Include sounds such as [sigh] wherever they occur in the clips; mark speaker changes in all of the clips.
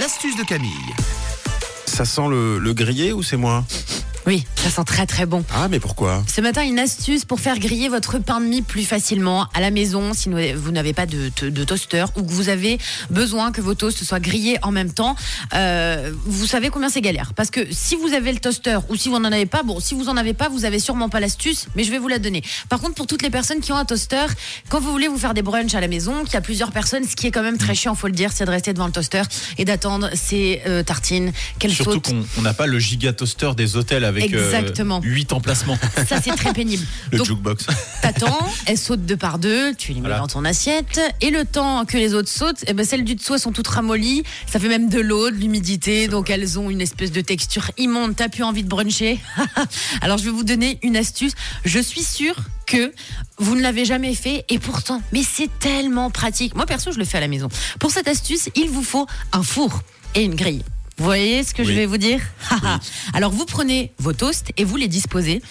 Speaker 1: L'astuce de Camille.
Speaker 2: Ça sent le, grillé ou c'est moi
Speaker 3: Oui, ça sent très très bon.
Speaker 2: Ah, mais pourquoi
Speaker 3: Ce matin, une astuce pour faire griller votre pain de mie plus facilement à la maison si vous n'avez pas de, de- de toaster ou que vous avez besoin que vos toasts soient grillés en même temps. Euh, vous savez combien c'est galère Parce que si vous avez le toaster ou si vous n'en avez pas, bon, si vous en avez pas, vous avez sûrement pas l'astuce, mais je vais vous la donner. Par contre, pour toutes les personnes qui ont un toaster, quand vous voulez vous faire des brunchs à la maison, qu'il y a plusieurs personnes, ce qui est quand même très chiant, faut le dire, c'est de rester devant le toaster et d'attendre ces euh, tartines qu'elles
Speaker 4: Surtout qu'on on n'a pas le giga toaster des hôtels avec
Speaker 3: Exactement.
Speaker 4: 8 emplacements. [laughs]
Speaker 3: Ça, c'est très pénible.
Speaker 2: Le
Speaker 3: Donc,
Speaker 2: jukebox.
Speaker 3: T'attends, elles sautent deux par deux, tu les mets
Speaker 4: Voilà.
Speaker 3: dans ton assiette, et le temps que les autres sautent, eh ben celles du dessous elles sont toutes ramollies, ça fait même de l'eau, de l'humidité, donc elles ont une espèce de texture immonde, t'as plus envie de bruncher? [laughs] Alors je vais vous donner une astuce, je suis sûre que vous ne l'avez jamais fait, et pourtant, mais c'est tellement pratique. Moi perso, je le fais à la maison. Pour cette astuce, il vous faut un four et une grille. Vous voyez ce que je vais vous dire [laughs] Alors vous prenez vos toasts et vous les disposez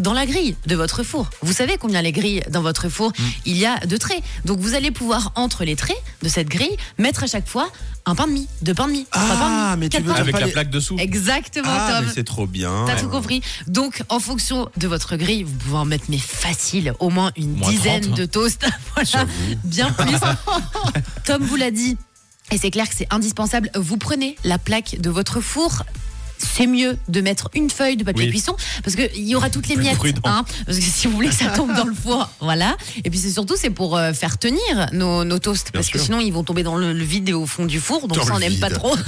Speaker 3: dans la grille de votre four. Vous savez combien les grilles dans votre four
Speaker 4: Mm.
Speaker 3: Il y a deux traits. Donc vous allez pouvoir entre les traits de cette grille mettre à chaque fois un pain de mie, deux pains de mie, trois pains de
Speaker 2: Ah,
Speaker 3: mie,
Speaker 2: mais tu veux
Speaker 3: de
Speaker 4: avec la plaque dessous.
Speaker 3: Exactement,
Speaker 2: Ah,
Speaker 3: Tom.
Speaker 2: c'est trop bien.
Speaker 3: T'as tout compris. Donc, en fonction de votre grille, vous pouvez en mettre, mais facile, au moins une
Speaker 4: Moins
Speaker 3: dizaine
Speaker 4: 30, hein.
Speaker 3: de toasts. [laughs] voilà, bien plus. [laughs] Tom vous l'a dit, et c'est clair que c'est indispensable. Vous prenez la plaque de votre four. C'est mieux de mettre une feuille de papier
Speaker 4: Oui.
Speaker 3: cuisson parce qu'il y aura toutes les
Speaker 4: Plus
Speaker 3: miettes. hein, parce que si vous voulez que ça tombe dans le four, [laughs] voilà. Et puis c'est surtout c'est pour euh, faire tenir nos, nos toasts parce que sinon ils vont tomber dans le, le vide et au fond du four. Donc
Speaker 2: Dans
Speaker 3: ça on n'aime pas trop. [laughs]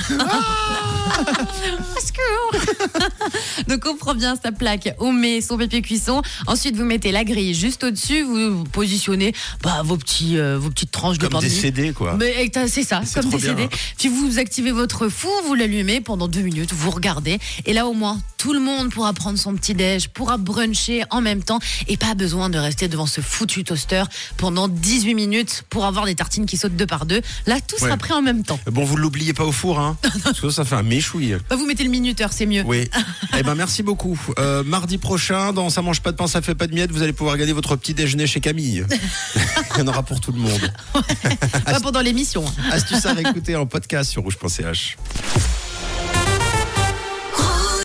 Speaker 3: [laughs] Parce que donc on prend bien sa plaque, on met son papier cuisson. Ensuite vous mettez la grille juste au-dessus, vous positionnez bah, vos petits euh, vos petites tranches de
Speaker 2: Comme
Speaker 3: pain de
Speaker 2: des
Speaker 3: mie.
Speaker 2: CD, quoi.
Speaker 3: Mais eh, c'est ça, comme des
Speaker 2: bien.
Speaker 3: CD. Puis vous activez votre four, vous l'allumez pendant deux minutes, vous regardez. Et là, au moins, tout le monde pourra prendre son petit déj, pourra bruncher en même temps. Et pas besoin de rester devant ce foutu toaster pendant 18 minutes pour avoir des tartines qui sautent deux par deux. Là, tout sera
Speaker 2: Ouais.
Speaker 3: prêt en même temps.
Speaker 2: Bon, vous l'oubliez pas au four, hein [laughs] Parce que ça fait un méchouille.
Speaker 3: Bah, vous mettez le minuteur, c'est mieux.
Speaker 2: Oui. [laughs] eh ben, merci beaucoup. Euh, mardi prochain, dans Ça mange pas de pain, ça fait pas de miettes, vous allez pouvoir gagner votre petit déjeuner chez Camille. [laughs] Il y en aura pour tout le monde.
Speaker 3: Pas pendant l'émission. hein.
Speaker 2: Astuce à réécouter en podcast sur rouge.ch.